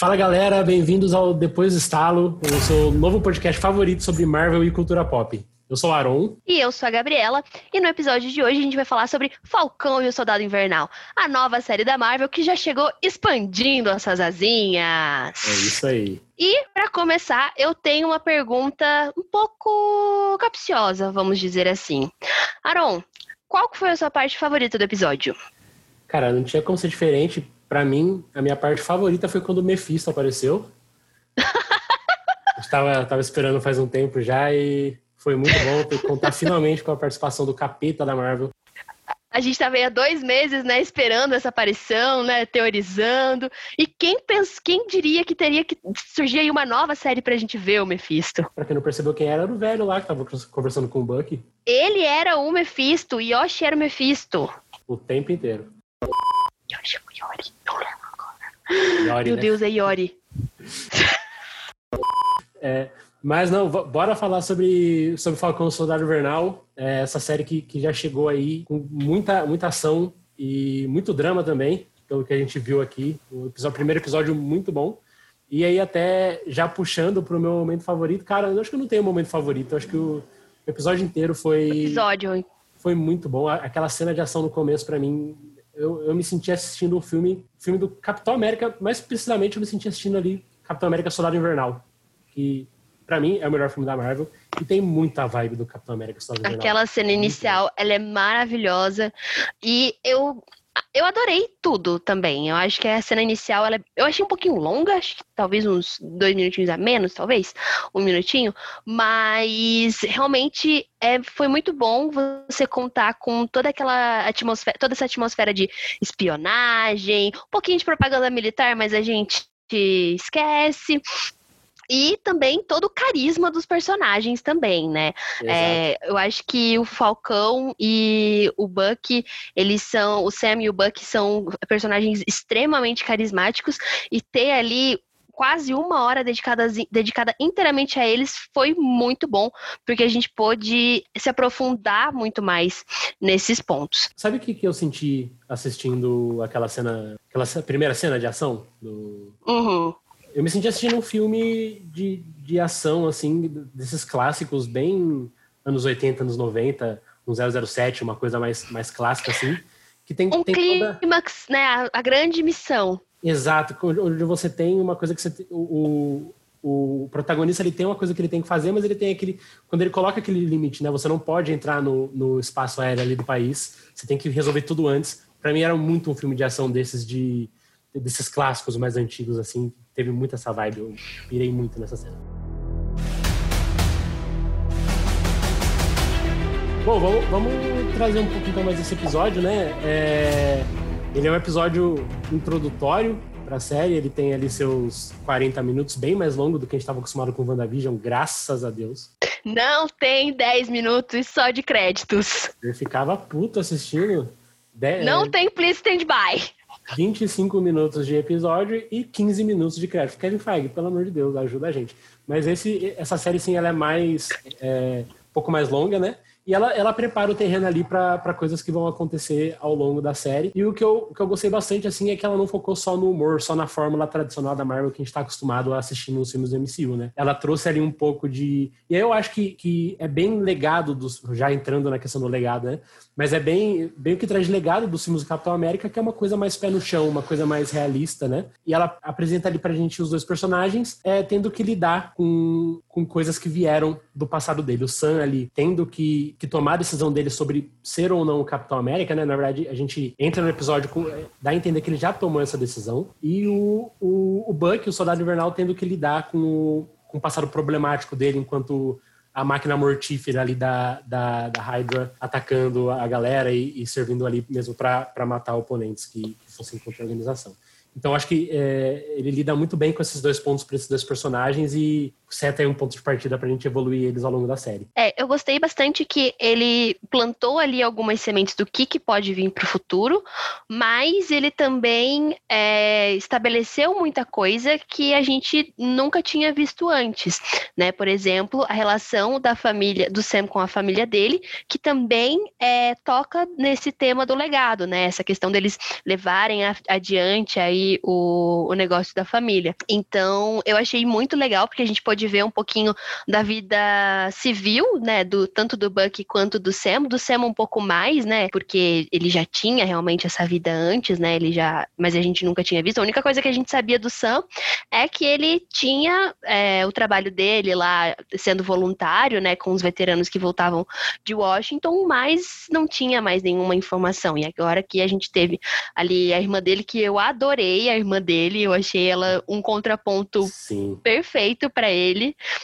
Fala galera, bem-vindos ao Depois do Estalo, o seu novo podcast favorito sobre Marvel e cultura pop. Eu sou o Aron. E eu sou a Gabriela. E no episódio de hoje a gente vai falar sobre Falcão e o Soldado Invernal, a nova série da Marvel que já chegou expandindo essas asinhas. É isso aí. E para começar, eu tenho uma pergunta um pouco capciosa, vamos dizer assim. Aron, qual foi a sua parte favorita do episódio? Cara, não tinha como ser diferente. Para mim, a minha parte favorita foi quando o Mephisto apareceu. Estava tava esperando faz um tempo já e foi muito bom contar finalmente com a participação do capeta da Marvel. A gente estava aí há dois meses, né, esperando essa aparição, né, teorizando. E quem pensa, quem diria que teria que surgir aí uma nova série pra gente ver o Mephisto? Pra quem não percebeu quem era, era o velho lá que tava conversando com o Bucky. Ele era o Mephisto, Yoshi era o Mephisto. O tempo inteiro. Yoshi ou Yori? Não lembro agora. Yori, Meu né? Deus, é Yori. é, mas não, bora falar sobre, sobre Falcão Soldado Invernal, é essa série que, que já chegou aí com muita, muita ação e muito drama também, pelo que a gente viu aqui. O, episódio, o primeiro episódio muito bom. E aí até já puxando pro meu momento favorito, cara, eu acho que eu não tenho um momento favorito, eu acho que o episódio inteiro foi... Episódio. Foi muito bom. Aquela cena de ação no começo, para mim, eu, eu me senti assistindo o filme, filme do Capitão América, mais precisamente eu me senti assistindo ali Capitão América Soldado Invernal, que para mim, é o melhor filme da Marvel. E tem muita vibe do Capitão América Soldado Aquela cena inicial, ela é maravilhosa. E eu eu adorei tudo também. Eu acho que a cena inicial, ela, eu achei um pouquinho longa, acho que talvez uns dois minutinhos a menos, talvez, um minutinho. Mas realmente é, foi muito bom você contar com toda aquela atmosfera, toda essa atmosfera de espionagem, um pouquinho de propaganda militar, mas a gente esquece e também todo o carisma dos personagens também, né? É, eu acho que o Falcão e o Buck, eles são, o Sam e o Buck são personagens extremamente carismáticos e ter ali quase uma hora dedicada, dedicada inteiramente a eles foi muito bom, porque a gente pôde se aprofundar muito mais nesses pontos. Sabe o que, que eu senti assistindo aquela cena, aquela primeira cena de ação do. Uhum eu me senti assistindo um filme de, de ação, assim, desses clássicos bem anos 80, anos 90, um 007, uma coisa mais, mais clássica, assim. Que tem, um tem clímax, toda... né? A, a, grande missão. Exato, onde você tem uma coisa que você. O, o, o protagonista ele tem uma coisa que ele tem que fazer, mas ele tem aquele. Quando ele coloca aquele limite, né? Você não pode entrar no, no espaço aéreo ali do país, você tem que resolver tudo antes. Para mim era muito um filme de ação desses de desses clássicos mais antigos, assim, teve muito essa vibe. Eu pirei muito nessa cena. Bom, vamos, vamos trazer um pouco então mais esse episódio, né? É, ele é um episódio introdutório para a série, ele tem ali seus 40 minutos, bem mais longo do que a gente estava acostumado com o WandaVision, graças a Deus. Não tem 10 minutos só de créditos. Eu ficava puto assistindo. De... Não tem please stand by. 25 minutos de episódio e 15 minutos de crédito. Kevin Feige, pelo amor de Deus, ajuda a gente. Mas esse, essa série, sim, ela é mais... É, um pouco mais longa, né? E ela, ela prepara o terreno ali para coisas que vão acontecer ao longo da série. E o que, eu, o que eu gostei bastante, assim, é que ela não focou só no humor, só na fórmula tradicional da Marvel que a gente está acostumado a assistir nos filmes do MCU, né? Ela trouxe ali um pouco de. E aí eu acho que, que é bem legado dos. Já entrando na questão do legado, né? Mas é bem, bem o que traz legado dos filmes do Capitão América, que é uma coisa mais pé no chão, uma coisa mais realista, né? E ela apresenta ali pra gente os dois personagens é, tendo que lidar com, com coisas que vieram do passado dele. O Sam ali tendo que que tomar a decisão dele sobre ser ou não o Capitão América, né? Na verdade, a gente entra no episódio com. É, dá a entender que ele já tomou essa decisão. E o, o, o Buck, o Soldado Invernal, tendo que lidar com o, com o passado problemático dele enquanto a máquina mortífera ali da, da, da Hydra atacando a galera e, e servindo ali mesmo para matar oponentes que, que fossem contra a organização. Então acho que é, ele lida muito bem com esses dois pontos para esses dois personagens e seta aí um ponto de partida para a gente evoluir eles ao longo da série. É, eu gostei bastante que ele plantou ali algumas sementes do que, que pode vir para o futuro, mas ele também é, estabeleceu muita coisa que a gente nunca tinha visto antes, né? Por exemplo, a relação da família do Sam com a família dele, que também é, toca nesse tema do legado, né? Essa questão deles levarem adiante aí o, o negócio da família. Então, eu achei muito legal, porque a gente pode ver um pouquinho da vida civil, né, do tanto do Buck quanto do Sam, do Sam um pouco mais, né, porque ele já tinha realmente essa vida antes, né, ele já, mas a gente nunca tinha visto. A única coisa que a gente sabia do Sam é que ele tinha é, o trabalho dele lá sendo voluntário, né, com os veteranos que voltavam de Washington, mas não tinha mais nenhuma informação. E agora que a gente teve ali a irmã dele, que eu adorei a irmã dele, eu achei ela um contraponto Sim. perfeito para ele.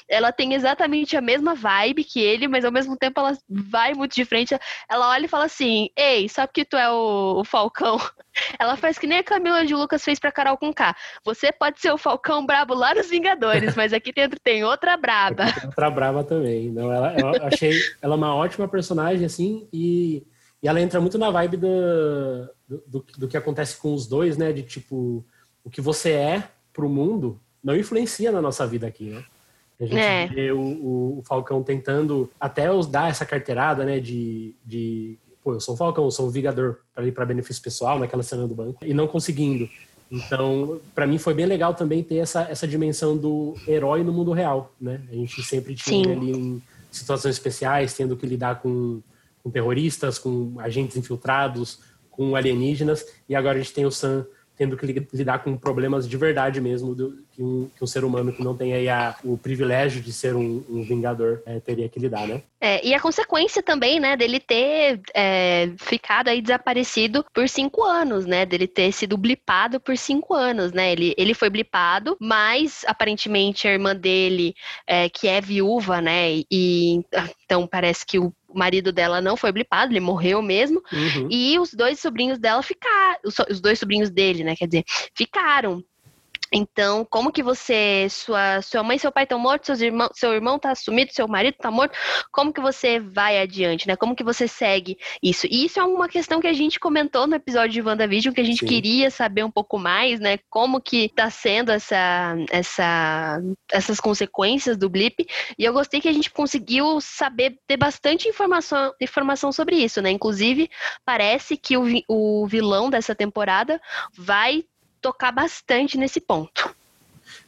Ela tem exatamente a mesma vibe que ele, mas ao mesmo tempo ela vai muito de frente. Ela olha e fala assim: Ei, sabe que tu é o, o Falcão? Ela faz que nem a Camila de Lucas fez pra Carol com K. Você pode ser o Falcão brabo lá nos Vingadores, mas aqui dentro tem outra braba. Tem outra braba também. Não, ela, eu achei ela uma ótima personagem, assim, e, e ela entra muito na vibe do, do, do que acontece com os dois, né? De tipo, o que você é pro mundo não influencia na nossa vida aqui, né? A gente é. vê o, o, Falcão tentando até os dar essa carteirada, né? De, de pô, eu sou o Falcão, eu sou o Vigador para ir para benefício pessoal naquela cena do banco e não conseguindo. Então, para mim foi bem legal também ter essa, essa dimensão do herói no mundo real, né? A gente sempre tinha Sim. ali em situações especiais, tendo que lidar com, com terroristas, com agentes infiltrados, com alienígenas, e agora a gente tem o Sam tendo que lidar com problemas de verdade mesmo do, que, um, que um ser humano que não tem aí a, o privilégio de ser um, um vingador é, teria que lidar, né? É, e a consequência também, né, dele ter é, ficado aí desaparecido por cinco anos, né, dele ter sido blipado por cinco anos, né, ele, ele foi blipado, mas aparentemente a irmã dele, é, que é viúva, né, e então parece que o o marido dela não foi blipado, ele morreu mesmo. Uhum. E os dois sobrinhos dela ficaram, os dois sobrinhos dele, né? Quer dizer, ficaram. Então, como que você, sua, sua mãe e seu pai estão mortos, seus irmãos, seu irmão está sumido, seu marido está morto, como que você vai adiante, né? Como que você segue isso? E isso é uma questão que a gente comentou no episódio de WandaVision, que a gente Sim. queria saber um pouco mais, né? Como que está sendo essa, essa, essas consequências do blip. E eu gostei que a gente conseguiu saber, ter bastante informação, informação sobre isso, né? Inclusive, parece que o, o vilão dessa temporada vai tocar bastante nesse ponto.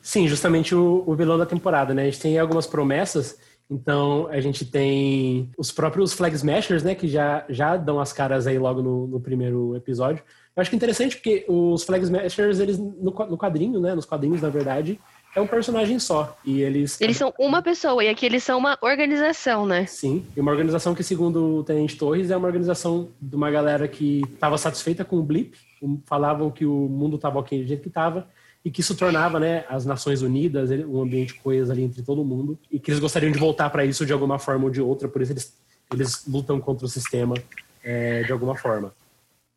Sim, justamente o, o vilão da temporada, né? A gente tem algumas promessas. Então, a gente tem os próprios Flag Smashers, né? Que já, já dão as caras aí logo no, no primeiro episódio. Eu acho que é interessante porque os Flag Smashers, eles, no, no quadrinho, né? Nos quadrinhos, na verdade, é um personagem só. E eles. Eles são uma pessoa, e aqui eles são uma organização, né? Sim. E uma organização que, segundo o Tenente Torres, é uma organização de uma galera que estava satisfeita com o Blip falavam que o mundo estava ok do jeito que estava e que isso tornava né, as Nações Unidas um ambiente coeso ali entre todo mundo e que eles gostariam de voltar para isso de alguma forma ou de outra, por isso eles, eles lutam contra o sistema é, de alguma forma.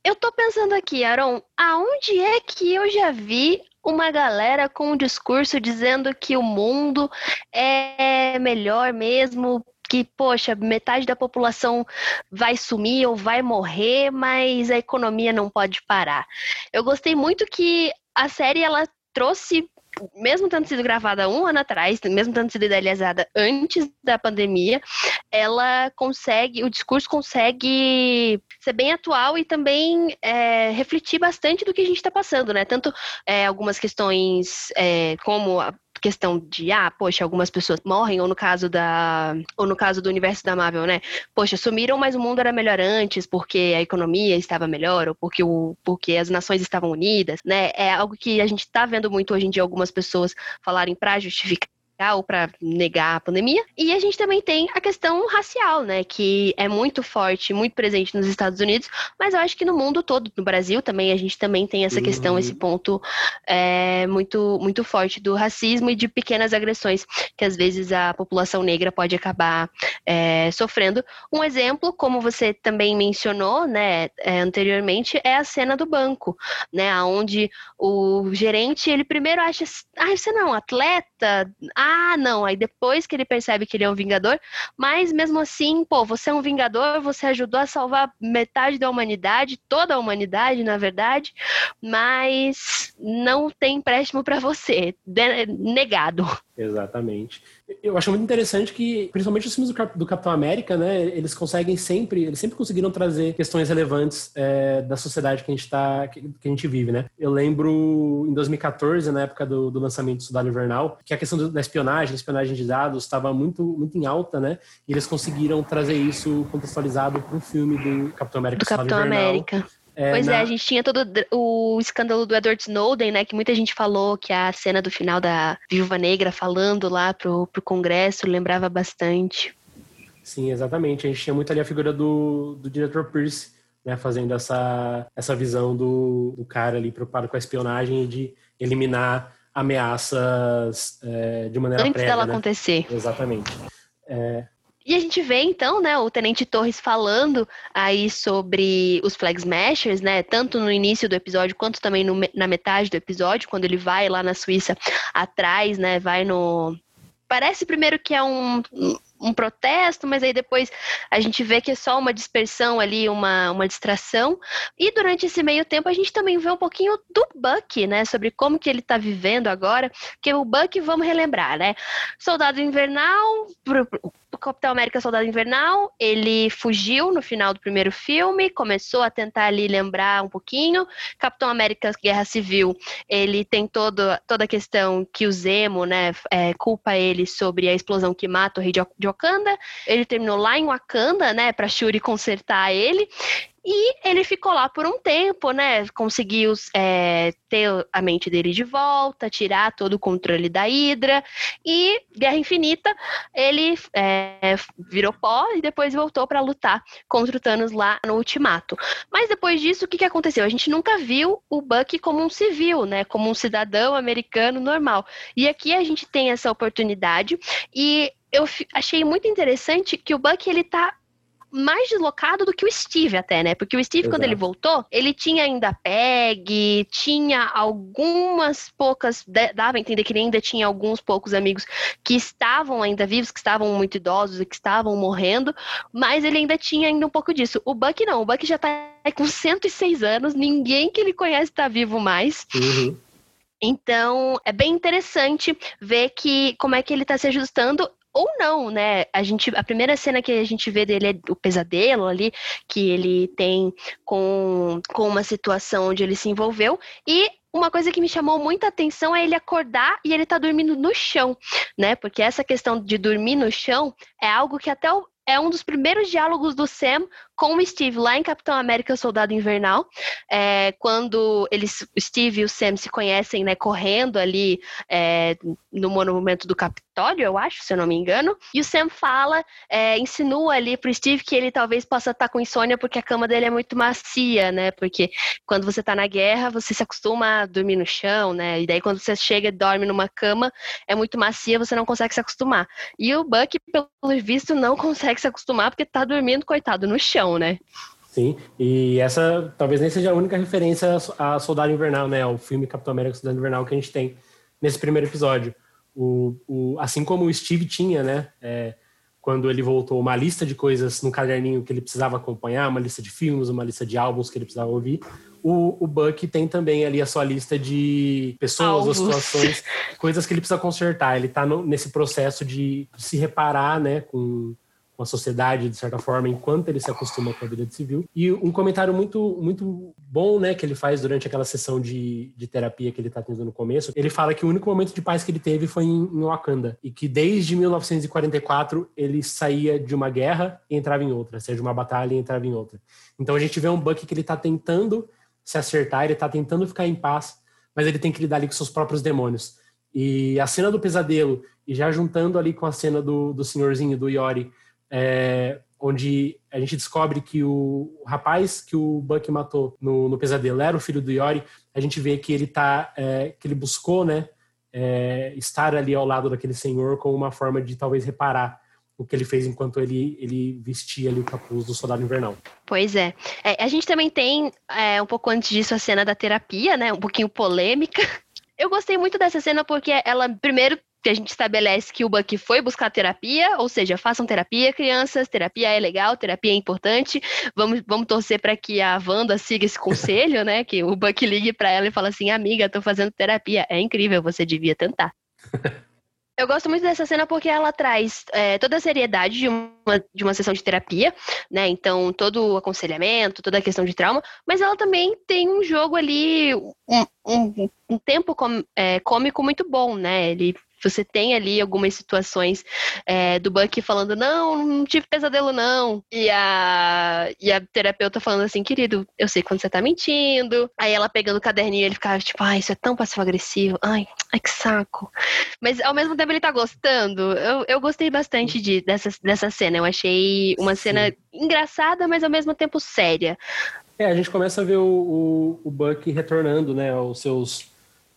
Eu tô pensando aqui, Aaron, aonde é que eu já vi uma galera com um discurso dizendo que o mundo é melhor mesmo que, poxa, metade da população vai sumir ou vai morrer, mas a economia não pode parar. Eu gostei muito que a série ela trouxe mesmo tendo sido gravada um ano atrás, mesmo tendo sido idealizada antes da pandemia, ela consegue, o discurso consegue ser bem atual e também é, refletir bastante do que a gente está passando, né? Tanto é, algumas questões é, como a questão de, ah, poxa, algumas pessoas morrem, ou no caso da. Ou no caso do universo da Marvel, né? Poxa, sumiram, mas o mundo era melhor antes, porque a economia estava melhor, ou porque, o, porque as nações estavam unidas, né? É algo que a gente está vendo muito hoje em dia algumas pessoas falarem para justificar ou para negar a pandemia. E a gente também tem a questão racial, né, que é muito forte, muito presente nos Estados Unidos, mas eu acho que no mundo todo, no Brasil também, a gente também tem essa questão, esse uhum. ponto é, muito, muito forte do racismo e de pequenas agressões que às vezes a população negra pode acabar é, sofrendo. Um exemplo, como você também mencionou, né, é, anteriormente, é a cena do banco, né, onde o gerente, ele primeiro acha, ah, você não é atleta, ah, ah, não, aí depois que ele percebe que ele é um Vingador, mas mesmo assim, pô, você é um Vingador, você ajudou a salvar metade da humanidade, toda a humanidade, na verdade, mas não tem empréstimo para você, negado. Exatamente. Eu acho muito interessante que, principalmente os filmes do, Capitão América, né, eles conseguem sempre, eles sempre conseguiram trazer questões relevantes é, da sociedade que a gente tá, que, que, a gente vive, né? Eu lembro em 2014, na época do, do lançamento do Soldado Invernal, que a questão do, da espionagem, espionagem de dados, estava muito, muito em alta, né? E eles conseguiram trazer isso contextualizado para um filme do Capitão América. Do Capitão América. É, pois é, na... é, a gente tinha todo o escândalo do Edward Snowden, né? Que muita gente falou que a cena do final da Viúva Negra falando lá pro, pro Congresso lembrava bastante. Sim, exatamente. A gente tinha muito ali a figura do, do diretor Pierce, né? Fazendo essa, essa visão do, do cara ali preocupado com a espionagem e de eliminar ameaças é, de maneira Antes prévia. dela né? acontecer. Exatamente. É, e a gente vê então, né, o Tenente Torres falando aí sobre os Flag Smashers, né, tanto no início do episódio quanto também no, na metade do episódio, quando ele vai lá na Suíça atrás, né, vai no parece primeiro que é um, um protesto, mas aí depois a gente vê que é só uma dispersão ali, uma, uma distração. E durante esse meio tempo a gente também vê um pouquinho do Buck, né? Sobre como que ele tá vivendo agora. Que o Buck, vamos relembrar, né? Soldado Invernal, Capitão América Soldado Invernal, ele fugiu no final do primeiro filme, começou a tentar ali lembrar um pouquinho. Capitão América Guerra Civil, ele tem todo, toda a questão que o Zemo, né, é, culpa ele sobre a explosão que mata o rei de Wakanda. Ele terminou lá em Wakanda, né, pra Shuri consertar ele. E ele ficou lá por um tempo, né? Conseguiu é, ter a mente dele de volta, tirar todo o controle da Hydra. E Guerra Infinita, ele é, virou pó e depois voltou para lutar contra o Thanos lá no Ultimato. Mas depois disso, o que, que aconteceu? A gente nunca viu o Bucky como um civil, né? Como um cidadão americano normal. E aqui a gente tem essa oportunidade. E eu achei muito interessante que o Bucky ele tá mais deslocado do que o Steve até, né? Porque o Steve, Exato. quando ele voltou, ele tinha ainda PEG, tinha algumas poucas, dava a entender que ele ainda tinha alguns poucos amigos que estavam ainda vivos, que estavam muito idosos e que estavam morrendo, mas ele ainda tinha ainda um pouco disso. O Buck não, o Buck já tá com 106 anos, ninguém que ele conhece tá vivo mais. Uhum. Então, é bem interessante ver que como é que ele está se ajustando ou não, né? A gente, a primeira cena que a gente vê dele é o pesadelo ali que ele tem com, com uma situação onde ele se envolveu e uma coisa que me chamou muita atenção é ele acordar e ele tá dormindo no chão, né? Porque essa questão de dormir no chão é algo que até o, é um dos primeiros diálogos do Sam com o Steve lá em Capitão América Soldado Invernal, é, quando eles, o Steve e o Sam se conhecem, né, correndo ali é, no monumento do Eu acho, se eu não me engano, e o Sam fala, é, insinua ali pro Steve que ele talvez possa estar tá com insônia porque a cama dele é muito macia, né, porque quando você tá na guerra, você se acostuma a dormir no chão, né, e daí quando você chega e dorme numa cama, é muito macia, você não consegue se acostumar. E o Buck, pelo visto, não consegue se acostumar porque tá dormindo, coitado, no chão né? Sim, e essa talvez nem seja a única referência a Soldado Invernal, né? O filme Capitão América Soldado Invernal que a gente tem nesse primeiro episódio. O, o, assim como o Steve tinha, né? É, quando ele voltou, uma lista de coisas no caderninho que ele precisava acompanhar, uma lista de filmes, uma lista de álbuns que ele precisava ouvir. O, o Buck tem também ali a sua lista de pessoas ou situações, coisas que ele precisa consertar. Ele está nesse processo de se reparar, né, com, com a sociedade, de certa forma, enquanto ele se acostuma com a vida de civil. E um comentário muito, muito bom, né, que ele faz durante aquela sessão de, de terapia que ele está tendo no começo, ele fala que o único momento de paz que ele teve foi em, em Wakanda. E que desde 1944 ele saía de uma guerra e entrava em outra, seja uma batalha e entrava em outra. Então a gente vê um Buck que ele está tentando se acertar, ele está tentando ficar em paz, mas ele tem que lidar ali com seus próprios demônios. E a cena do pesadelo, e já juntando ali com a cena do, do senhorzinho, do Yori, é, onde a gente descobre que o, rapaz que o Buck matou no, no, pesadelo era o filho do Yori, a gente vê que ele tá, é, que ele buscou, né, é, estar ali ao lado daquele senhor como uma forma de talvez reparar o que ele fez enquanto ele, ele vestia ali o capuz do soldado invernal. Pois é. é a gente também tem, é, um pouco antes disso, a cena da terapia, né, um pouquinho polêmica. Eu gostei muito dessa cena porque ela, primeiro, que a gente estabelece que o Buck foi buscar terapia, ou seja, façam terapia, crianças, terapia é legal, terapia é importante. Vamos, vamos torcer para que a Wanda siga esse conselho, né? Que o Buck ligue para ela e fala assim: amiga, tô fazendo terapia, é incrível, você devia tentar. Eu gosto muito dessa cena porque ela traz é, toda a seriedade de uma, de uma sessão de terapia, né? Então, todo o aconselhamento, toda a questão de trauma, mas ela também tem um jogo ali, um, um, um tempo com, é, cômico muito bom, né? Ele você tem ali algumas situações é, do Buck falando, não, não tive pesadelo, não. E a, e a terapeuta falando assim, querido, eu sei quando você tá mentindo. Aí ela pegando o caderninho, ele ficava tipo, ai, isso é tão passivo-agressivo. Ai, ai, que saco. Mas ao mesmo tempo ele tá gostando. Eu, eu gostei bastante de, dessa, dessa cena. Eu achei uma Sim. cena engraçada, mas ao mesmo tempo séria. É, a gente começa a ver o, o, o Buck retornando, né, aos seus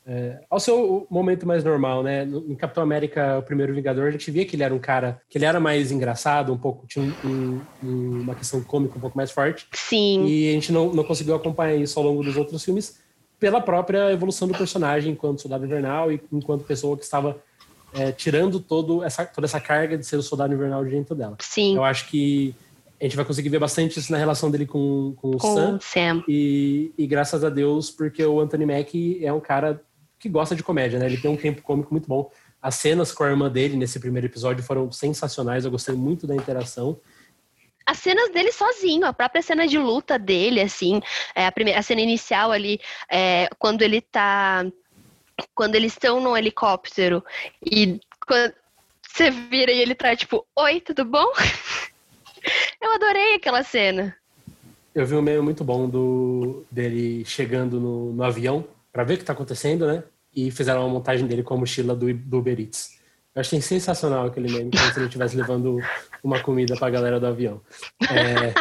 é, ao seu momento mais normal, né? Em Capitão América, o primeiro Vingador, a gente via que ele era um cara que ele era mais engraçado, um pouco, tinha um, um, uma questão cômica um pouco mais forte. Sim. E a gente não, não conseguiu acompanhar isso ao longo dos outros filmes pela própria evolução do personagem enquanto soldado invernal e enquanto pessoa que estava é, tirando todo essa, toda essa carga de ser o soldado invernal de dentro dela. Sim. Eu acho que a gente vai conseguir ver bastante isso na relação dele com, com o com Sam. Sam. E, e graças a Deus, porque o Anthony Mackie é um cara que gosta de comédia, né? Ele tem um tempo cômico muito bom. As cenas com a irmã dele nesse primeiro episódio foram sensacionais, eu gostei muito da interação. As cenas dele sozinho, a própria cena de luta dele, assim, é, a, primeira, a cena inicial ali, é, quando ele tá. Quando eles estão no helicóptero e quando você vira e ele tá tipo, oi, tudo bom? Eu adorei aquela cena. Eu vi um meme muito bom do dele chegando no, no avião para ver o que tá acontecendo, né? E fizeram uma montagem dele com a mochila do, do Uber Eats. Eu achei sensacional aquele meme, como se ele estivesse levando uma comida para a galera do avião. É,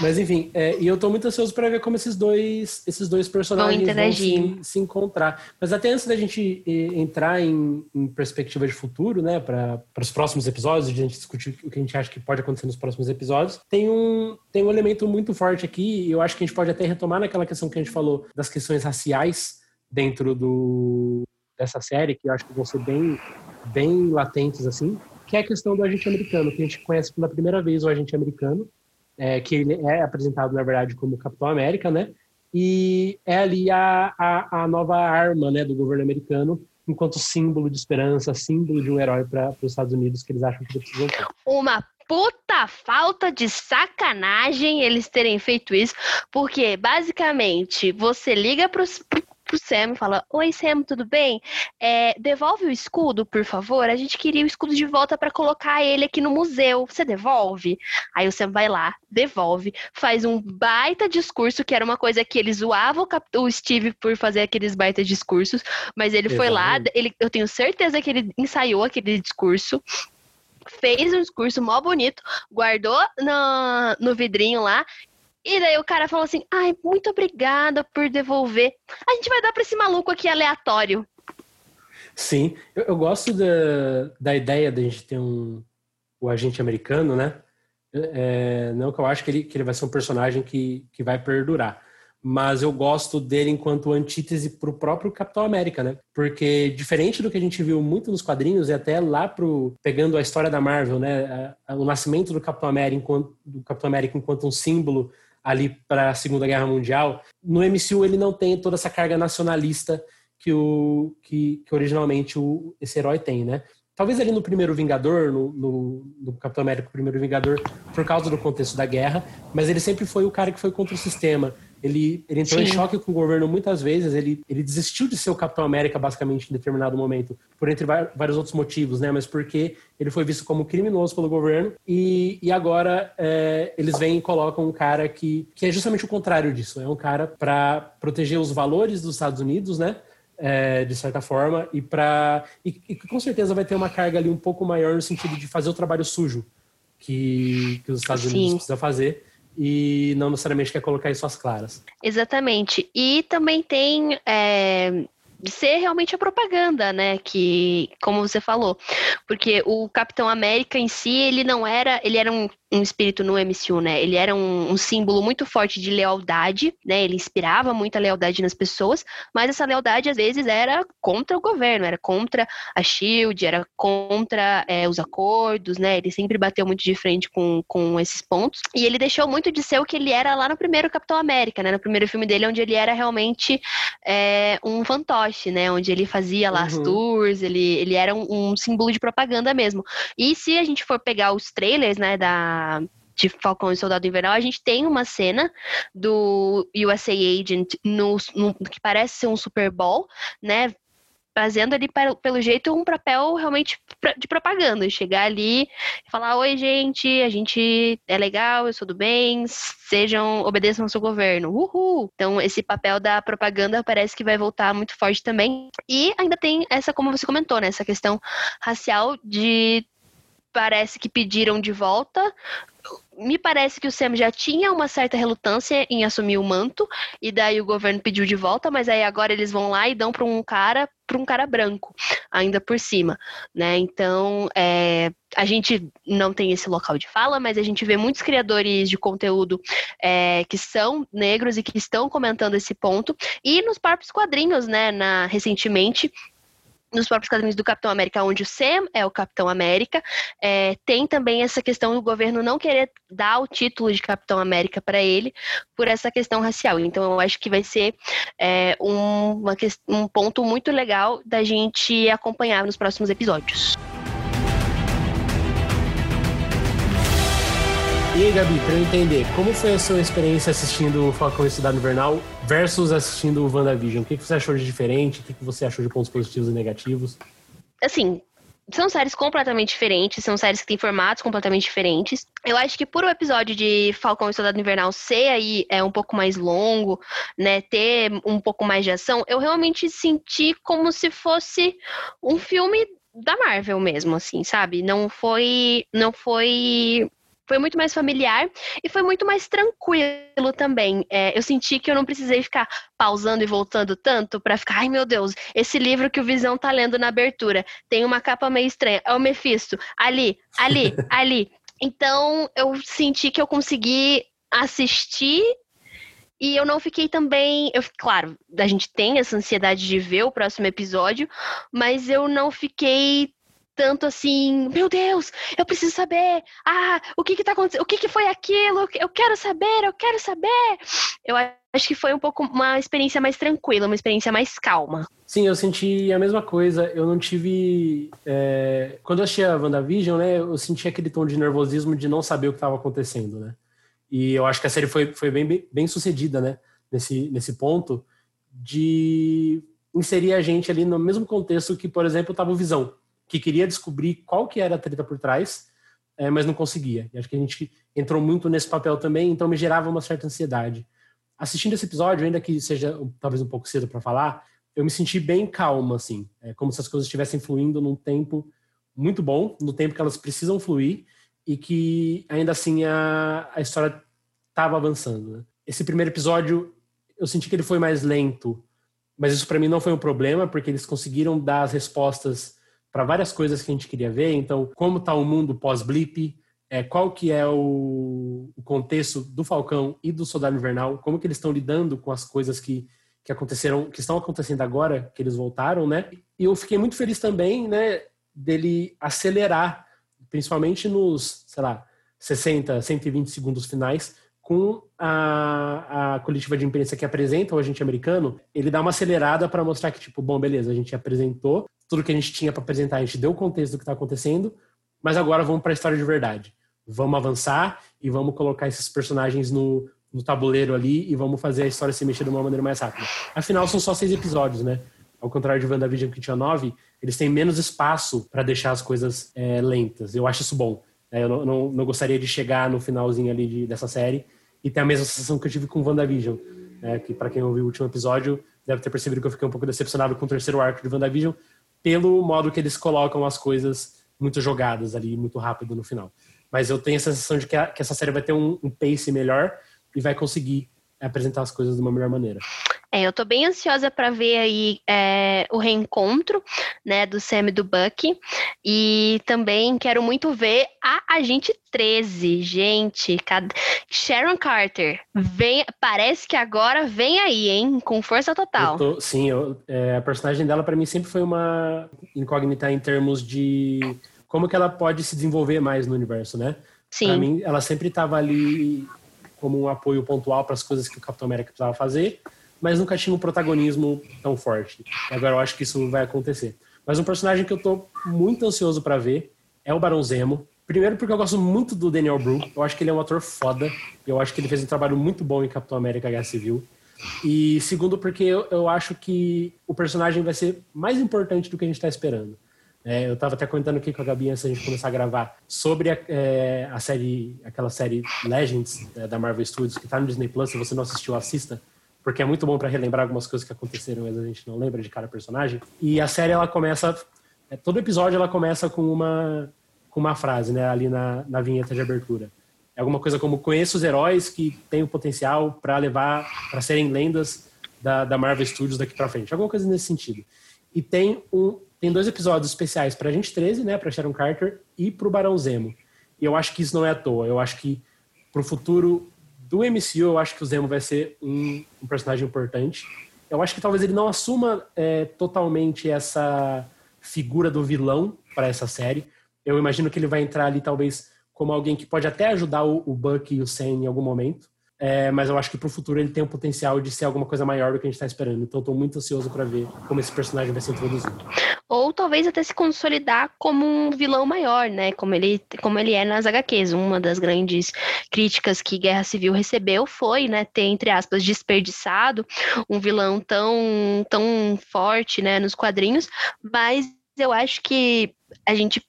mas enfim, é, e eu estou muito ansioso para ver como esses dois, esses dois personagens vão, vão se, se, encontrar. Mas até antes da gente entrar em, em perspectiva de futuro, né, para os próximos episódios, de a gente discutir o que a gente acha que pode acontecer nos próximos episódios, tem um, tem um elemento muito forte aqui, e eu acho que a gente pode até retomar naquela questão que a gente falou das questões raciais dentro do, dessa série, que eu acho que vão ser bem, bem latentes, assim, que é a questão do agente americano, que a gente conhece pela primeira vez o agente americano, é, que ele é apresentado, na verdade, como Capitão América, né? E é ali a, a, a nova arma né, do governo americano, enquanto símbolo de esperança, símbolo de um herói para os Estados Unidos que eles acham que precisam ter. Uma puta falta de sacanagem eles terem feito isso, porque basicamente você liga para os pro Sam e fala: Oi, Sam, tudo bem? É, devolve o escudo, por favor. A gente queria o escudo de volta para colocar ele aqui no museu. Você devolve? Aí o Sam vai lá, devolve, faz um baita discurso, que era uma coisa que ele zoava o, Steve por fazer aqueles baita discursos, mas ele Exatamente. foi lá, ele, eu tenho certeza que ele ensaiou aquele discurso fez um discurso mó bonito, guardou no, no vidrinho lá e daí o cara falou assim: ai, muito obrigada por devolver. A gente vai dar pra esse maluco aqui aleatório. Sim, eu, eu gosto da, da ideia de a gente ter um, o agente americano, né? É, não que eu acho que ele, que ele vai ser um personagem que, que vai perdurar. Mas eu gosto dele enquanto antítese para o próprio Capitão América, né? Porque diferente do que a gente viu muito nos quadrinhos e até lá pro pegando a história da Marvel, né? O nascimento do Capitão América enquanto, do Capitão América enquanto um símbolo ali para a Segunda Guerra Mundial, no MCU ele não tem toda essa carga nacionalista que, o, que, que originalmente o, esse herói tem, né? Talvez ali no primeiro Vingador, no, no, no, Capitão América, primeiro Vingador, por causa do contexto da guerra, mas ele sempre foi o cara que foi contra o sistema. Ele, ele entrou Sim. em choque com o governo muitas vezes, ele, ele desistiu de ser o Capitão América, basicamente, em determinado momento, por entre vários outros motivos, né? Mas porque ele foi visto como criminoso pelo governo e, e agora é, eles vêm e colocam um cara que, que é justamente o contrário disso. É um cara para proteger os valores dos Estados Unidos, né? É, de certa forma, e para e, e, com certeza vai ter uma carga ali um pouco maior no sentido de fazer o trabalho sujo que, que os Estados Sim. Unidos precisam fazer e não necessariamente quer colocar isso às claras. Exatamente. E também tem é, de ser realmente a propaganda, né? Que, como você falou, porque o Capitão América em si, ele não era, ele era um um espírito no MCU, né? Ele era um, um, símbolo muito forte de lealdade, né? Ele inspirava muita lealdade nas pessoas, mas essa lealdade às vezes era contra o governo, era contra a Shield, era contra é, os acordos, né? Ele sempre bateu muito de frente com, com esses pontos. E ele deixou muito de ser o que ele era lá no primeiro Capitão América, né? No primeiro filme dele, onde ele era realmente é, um fantoche, né? Onde ele fazia lá uhum. as tours, ele, ele era um, um símbolo de propaganda mesmo. E se a gente for pegar os trailers, né, da de Falcão e Soldado Invernal, a gente tem uma cena do USA Agent no, no que parece ser um Super Bowl, né? Fazendo ali, pelo jeito, um papel realmente de propaganda. Chegar ali e falar: Oi, gente, a gente é legal, eu sou do bem, sejam, obedeçam ao seu governo. Uhul! Então, esse papel da propaganda parece que vai voltar muito forte também. E ainda tem essa, como você comentou, né? Essa questão racial de parece que pediram de volta. Me parece que o Sam já tinha uma certa relutância em assumir o manto, e daí o governo pediu de volta, mas aí agora eles vão lá e dão para um cara, para um cara branco, ainda por cima, né? Então, é, a gente não tem esse local de fala, mas a gente vê muitos criadores de conteúdo é, que são negros e que estão comentando esse ponto, e nos próprios quadrinhos, né, na, recentemente, nos próprios quadrinhos do Capitão América, onde o Sam é o Capitão América, é, tem também essa questão do governo não querer dar o título de Capitão América para ele por essa questão racial. Então, eu acho que vai ser é, um, uma, um ponto muito legal da gente acompanhar nos próximos episódios. E Gabi, pra eu entender, como foi a sua experiência assistindo o Falcão e Cidade Invernal versus assistindo o WandaVision? O que você achou de diferente? O que você achou de pontos positivos e negativos? Assim, são séries completamente diferentes, são séries que têm formatos completamente diferentes. Eu acho que por o episódio de Falcão e Soldado Invernal ser aí é um pouco mais longo, né, ter um pouco mais de ação, eu realmente senti como se fosse um filme da Marvel mesmo, assim, sabe? Não foi, não foi foi muito mais familiar e foi muito mais tranquilo também. É, eu senti que eu não precisei ficar pausando e voltando tanto para ficar, ai meu Deus, esse livro que o Visão tá lendo na abertura tem uma capa meio estranha. É o Mephisto. Ali, ali, ali. Então eu senti que eu consegui assistir e eu não fiquei também. Eu, claro, a gente tem essa ansiedade de ver o próximo episódio, mas eu não fiquei tanto assim, meu Deus, eu preciso saber, ah, o que que tá acontecendo, o que que foi aquilo, eu quero saber, eu quero saber. Eu acho que foi um pouco uma experiência mais tranquila, uma experiência mais calma. Sim, eu senti a mesma coisa, eu não tive... É... Quando eu assisti a WandaVision, né, eu senti aquele tom de nervosismo de não saber o que estava acontecendo, né, e eu acho que a série foi, foi bem, bem, bem sucedida, né, nesse, nesse ponto de inserir a gente ali no mesmo contexto que, por exemplo, estava o Visão que queria descobrir qual que era a treta por trás, é, mas não conseguia. E acho que a gente entrou muito nesse papel também, então me gerava uma certa ansiedade. Assistindo esse episódio, ainda que seja talvez um pouco cedo para falar, eu me senti bem calma, assim, é, como se as coisas estivessem fluindo num tempo muito bom, no tempo que elas precisam fluir, e que ainda assim a, a história estava avançando. Né? Esse primeiro episódio, eu senti que ele foi mais lento, mas isso para mim não foi um problema, porque eles conseguiram dar as respostas para várias coisas que a gente queria ver. Então, como está o mundo pós-blip, é, qual que é o, o, contexto do Falcão e do Soldado Invernal, como que eles estão lidando com as coisas que, que aconteceram, que estão acontecendo agora, que eles voltaram, né? E eu fiquei muito feliz também, né, dele acelerar, principalmente nos, sei lá, 60, 120 segundos finais, com a, a coletiva de imprensa que apresenta o agente americano, ele dá uma acelerada para mostrar que, tipo, bom, beleza, a gente apresentou tudo que a gente tinha para apresentar, a gente deu o contexto do que está acontecendo, mas agora vamos para a história de verdade. Vamos avançar e vamos colocar esses personagens no, no tabuleiro ali e vamos fazer a história se mexer de uma maneira mais rápida. Afinal, são só seis episódios, né? Ao contrário de WandaVision, que tinha nove, eles têm menos espaço para deixar as coisas é, lentas. Eu acho isso bom. É, eu não, não, não, gostaria de chegar no finalzinho ali de, dessa série e tem a mesma sensação que eu tive com WandaVision. Né, que para quem ouviu o último episódio deve ter percebido que eu fiquei um pouco decepcionado com o terceiro arco de WandaVision pelo modo que eles colocam as coisas muito jogadas ali, muito rápido no final. Mas eu tenho a sensação de que, a, que essa série vai ter um, um, pace melhor e vai conseguir apresentar as coisas de uma melhor maneira. É, eu tô bem ansiosa para ver aí é, o reencontro, né, do Sam e do Bucky. E também quero muito ver a Agente 13. Gente, Sharon Carter, vem, parece que agora vem aí, hein, com força total. Eu tô, sim, eu, é, a personagem dela para mim sempre foi uma incógnita em termos de como que ela pode se desenvolver mais no universo, né? Sim. Pra mim, ela sempre estava ali como um apoio pontual para as coisas que o Capitão América precisava fazer mas nunca tinha um protagonismo tão forte. Agora eu acho que isso vai acontecer. Mas um personagem que eu tô muito ansioso para ver é o Barão Zemo. Primeiro porque eu gosto muito do Daniel Bru. Eu acho que ele é um ator foda. Eu acho que ele fez um trabalho muito bom em Capitão América Guerra Civil. E segundo porque eu, eu acho que o personagem vai ser mais importante do que a gente está esperando. É, eu estava até comentando aqui com a Gabi antes da gente começar a gravar sobre a, é, a série, aquela série Legends é, da Marvel Studios que está no Disney Plus. Se você não assistiu, assista porque é muito bom para relembrar algumas coisas que aconteceram, mas a gente não lembra de cada personagem. E a série ela começa, é, todo episódio ela começa com uma com uma frase, né, ali na, na vinheta de abertura. É alguma coisa como conheço os heróis que têm o potencial para levar para serem lendas da, da Marvel Studios daqui para frente. Alguma coisa nesse sentido. E tem um tem dois episódios especiais para a gente 13, né, para Sharon Carter e para o Barão Zemo. E eu acho que isso não é à toa. Eu acho que para o futuro do MCU, eu acho que o Zemo vai ser um, um personagem importante. Eu acho que talvez ele não assuma é, totalmente essa figura do vilão para essa série. Eu imagino que ele vai entrar ali, talvez, como alguém que pode até ajudar o, o Buck e o Sam em algum momento. É, mas eu acho que para o futuro ele tem o potencial de ser alguma coisa maior do que a gente está esperando. Então estou muito ansioso para ver como esse personagem vai ser introduzido. Ou talvez até se consolidar como um vilão maior, né? Como ele, como ele é nas HQs. Uma das grandes críticas que Guerra Civil recebeu foi, né, ter, entre aspas, desperdiçado um vilão tão, tão forte, né, nos quadrinhos. Mas eu acho que a gente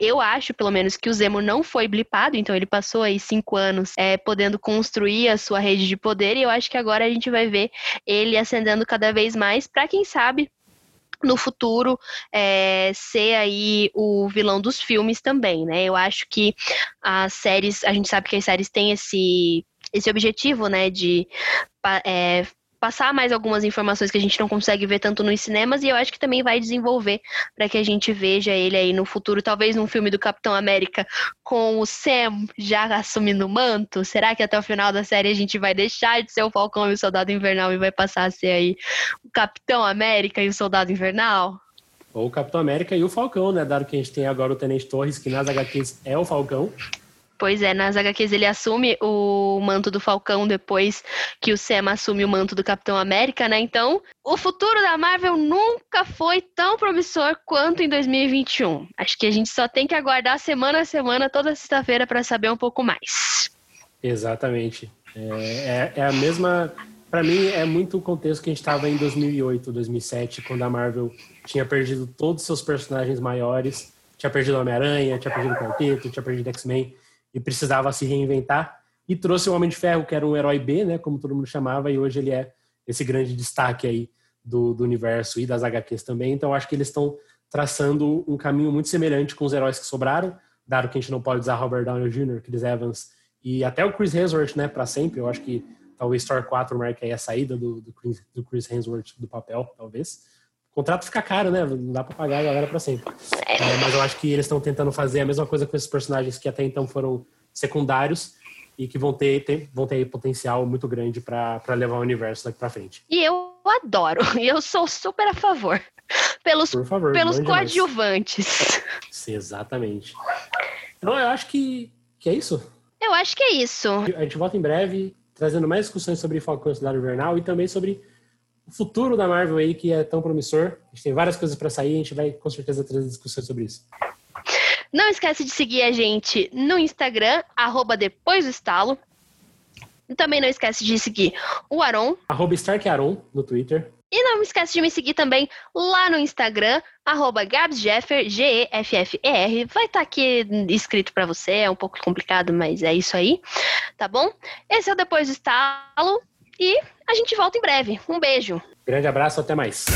eu acho, pelo menos, que o Zemo não foi blipado, então ele passou aí cinco anos é, podendo construir a sua rede de poder, e eu acho que agora a gente vai ver ele ascendendo cada vez mais para quem sabe no futuro é, ser aí o vilão dos filmes também, né? Eu acho que as séries, a gente sabe que as séries têm esse esse objetivo, né, de é, passar mais algumas informações que a gente não consegue ver tanto nos cinemas e eu acho que também vai desenvolver para que a gente veja ele aí no futuro, talvez num filme do Capitão América com o Sam já assumindo o manto. Será que até o final da série a gente vai deixar de ser o Falcão e o Soldado Invernal e vai passar a ser aí o Capitão América e o Soldado Invernal? Ou o Capitão América e o Falcão, né? Dado que a gente tem agora o Tenente Torres, que nas HQs é o Falcão. Pois é, nas HQs ele assume o manto do Falcão depois que o Sam assume o manto do Capitão América, né? Então, o futuro da Marvel nunca foi tão promissor quanto em 2021. Acho que a gente só tem que aguardar semana a semana, toda sexta-feira, para saber um pouco mais. Exatamente. É, é, é a mesma. Para mim, é muito o contexto que a gente estava em 2008, 2007, quando a Marvel tinha perdido todos os seus personagens maiores. Tinha perdido Homem-Aranha, tinha perdido o Quarteto, tinha perdido X-Men e precisava se reinventar. E trouxe o Homem de Ferro, que era um herói B, né, como todo mundo chamava, e hoje ele é esse grande destaque aí do, do universo e das HQs também. Então acho que eles estão traçando um caminho muito semelhante com os heróis que sobraram, dado que a gente não pode usar Robert Downey Jr., Chris Evans e até o Chris Hemsworth, né, para sempre. Eu acho que talvez Thor 4 marque aí a saída do, do, Chris, do Chris Hemsworth do papel, talvez. O contrato fica caro, né? Não dá para pagar a galera para sempre. É, mas eu acho que eles estão tentando fazer a mesma coisa com esses personagens que até então foram secundários e que vão ter, ter vão ter potencial muito grande para levar o universo daqui para frente. E eu adoro, e eu sou super a favor. Pelos, Por favor, pelos coadjuvantes. Sim, exatamente. Então eu acho que, que é isso. Eu acho que é isso. A gente volta em breve trazendo mais discussões sobre Falcão Cidade Invernal e também sobre futuro da Marvel aí, que é tão promissor. A gente tem várias coisas para sair, a gente vai com certeza trazer discussões sobre isso. Não esquece de seguir a gente no Instagram, arroba depois do estalo. E também não esquece de seguir o Aron. Arroba StarkAron no Twitter. E não esquece de me seguir também lá no Instagram, arroba GabsJeffer, G-E-F-F-E-R. Vai estar tá aqui escrito para você, é um pouco complicado, mas é isso aí, tá bom? Esse é o Depois do Estalo. E a gente volta em breve. Um beijo. Grande abraço, até mais.